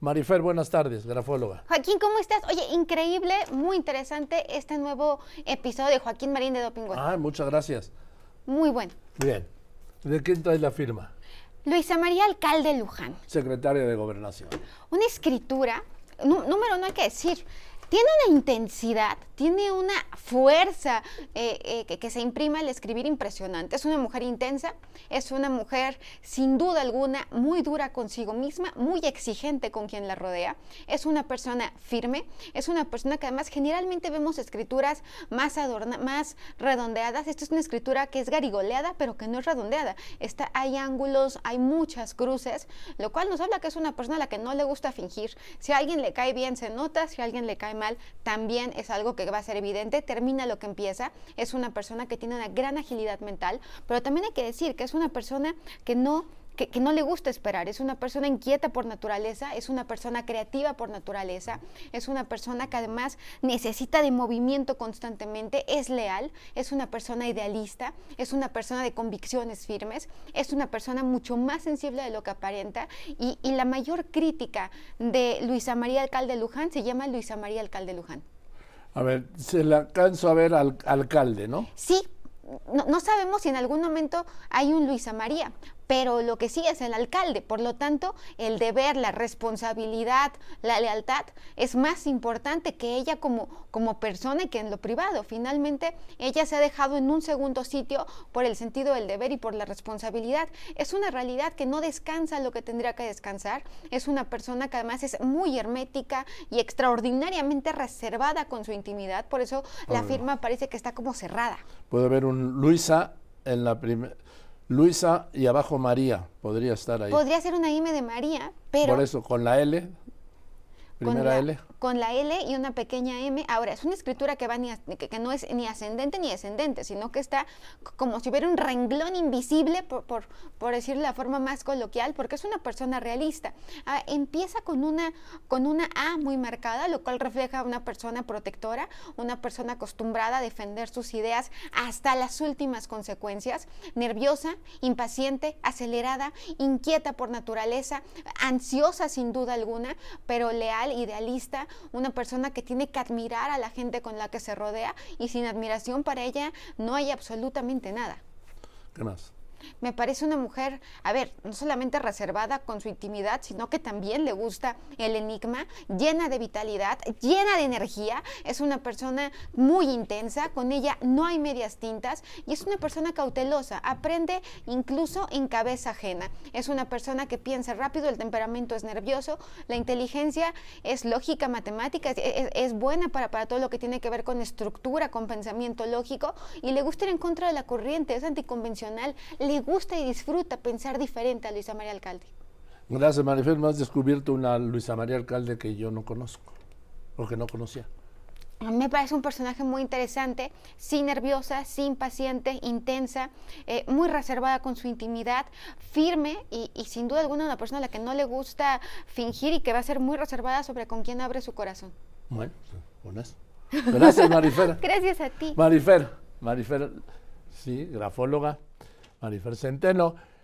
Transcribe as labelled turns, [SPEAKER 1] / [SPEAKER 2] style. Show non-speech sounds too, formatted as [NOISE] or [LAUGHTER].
[SPEAKER 1] Marifer, buenas tardes, grafóloga.
[SPEAKER 2] Joaquín, ¿cómo estás? Oye, increíble, muy interesante este nuevo episodio de Joaquín Marín de Doping Web.
[SPEAKER 1] Ah, muchas gracias.
[SPEAKER 2] Muy bueno.
[SPEAKER 1] Bien. ¿De quién traes la firma?
[SPEAKER 2] Luisa María Alcalde Luján.
[SPEAKER 1] Secretaria de Gobernación.
[SPEAKER 2] Una escritura, número uno hay que decir, tiene una intensidad, tiene una fuerza eh, eh, que, se imprime al escribir impresionante. Es una mujer intensa, es una mujer sin duda alguna muy dura consigo misma, muy exigente con quien la rodea, es una persona firme, es una persona que además generalmente vemos escrituras más, adorna, más redondeadas. Esta es una escritura que es garigoleada, pero que no es redondeada. Está, hay ángulos, hay muchas cruces, lo cual nos habla que es una persona a la que no le gusta fingir. Si a alguien le cae bien, se nota, si a alguien le cae mal, también es algo que va a ser evidente, termina lo que empieza, es una persona que tiene una gran agilidad mental, pero también hay que decir que es una persona que no que, no le gusta esperar, es una persona inquieta por naturaleza, es una persona creativa por naturaleza, es una persona que además necesita de movimiento constantemente, es leal, es una persona idealista, es una persona de convicciones firmes, es una persona mucho más sensible de lo que aparenta y, y la mayor crítica de Luisa María Alcalde Luján se llama Luisa María Alcalde Luján.
[SPEAKER 1] A ver, se le alcanzo a ver al alcalde, ¿no?
[SPEAKER 2] Sí, no, no, sabemos si en algún momento hay un Luisa María, pero lo que sí es el alcalde. Por lo tanto, el deber, la responsabilidad, la lealtad es más importante que ella como, como persona y que en lo privado. Finalmente, ella se ha dejado en un segundo sitio por el sentido del deber y por la responsabilidad. Es una realidad que no descansa lo que tendría que descansar. Es una persona que además es muy hermética y extraordinariamente reservada con su intimidad. Por eso la firma parece que está como cerrada.
[SPEAKER 1] Puede haber un Luisa en la primera Luisa y abajo María, podría estar ahí.
[SPEAKER 2] Podría ser una M de María, pero...
[SPEAKER 1] Por eso, con la L, primera L
[SPEAKER 2] con la L y una pequeña M. Ahora, es una escritura que, va ni que, no es ni ascendente ni descendente, sino que está como si hubiera un renglón invisible, por, por, decirlo de la forma más coloquial, porque es una persona realista. Ah, empieza con una, con una A muy marcada, lo cual refleja una persona protectora, una persona acostumbrada a defender sus ideas hasta las últimas consecuencias, nerviosa, impaciente, acelerada, inquieta por naturaleza, ansiosa sin duda alguna, pero leal, idealista, una persona que tiene que admirar a la gente con la que se rodea y sin admiración para ella no hay absolutamente nada.
[SPEAKER 1] ¿Qué más?
[SPEAKER 2] Me parece una mujer, a ver, no solamente reservada con su intimidad, sino que también le gusta el enigma, llena de vitalidad, llena de energía. Es una persona muy intensa, con ella no hay medias tintas y es una persona cautelosa, aprende incluso en cabeza ajena. Es una persona que piensa rápido, el temperamento es nervioso, la inteligencia es lógica, matemática, es, buena para, para todo lo que tiene que ver con estructura, con pensamiento lógico y le gusta ir en contra de la corriente, es anticonvencional gusta y disfruta pensar diferente a Luisa María Alcalde.
[SPEAKER 1] Gracias, Marifer. Me has descubierto una Luisa María Alcalde que yo no conozco, o que no conocía.
[SPEAKER 2] Me parece un personaje muy interesante, sí nerviosa, sí impaciente, intensa, eh, muy reservada con su intimidad, firme y, sin duda alguna una persona a la que no le gusta fingir y que va a ser muy reservada sobre con quién abre su corazón.
[SPEAKER 1] Bueno, eso. Gracias, Marifer. [LAUGHS]
[SPEAKER 2] Gracias a ti.
[SPEAKER 1] Marifer, Marifer, sí, grafóloga. Marifer Centeno.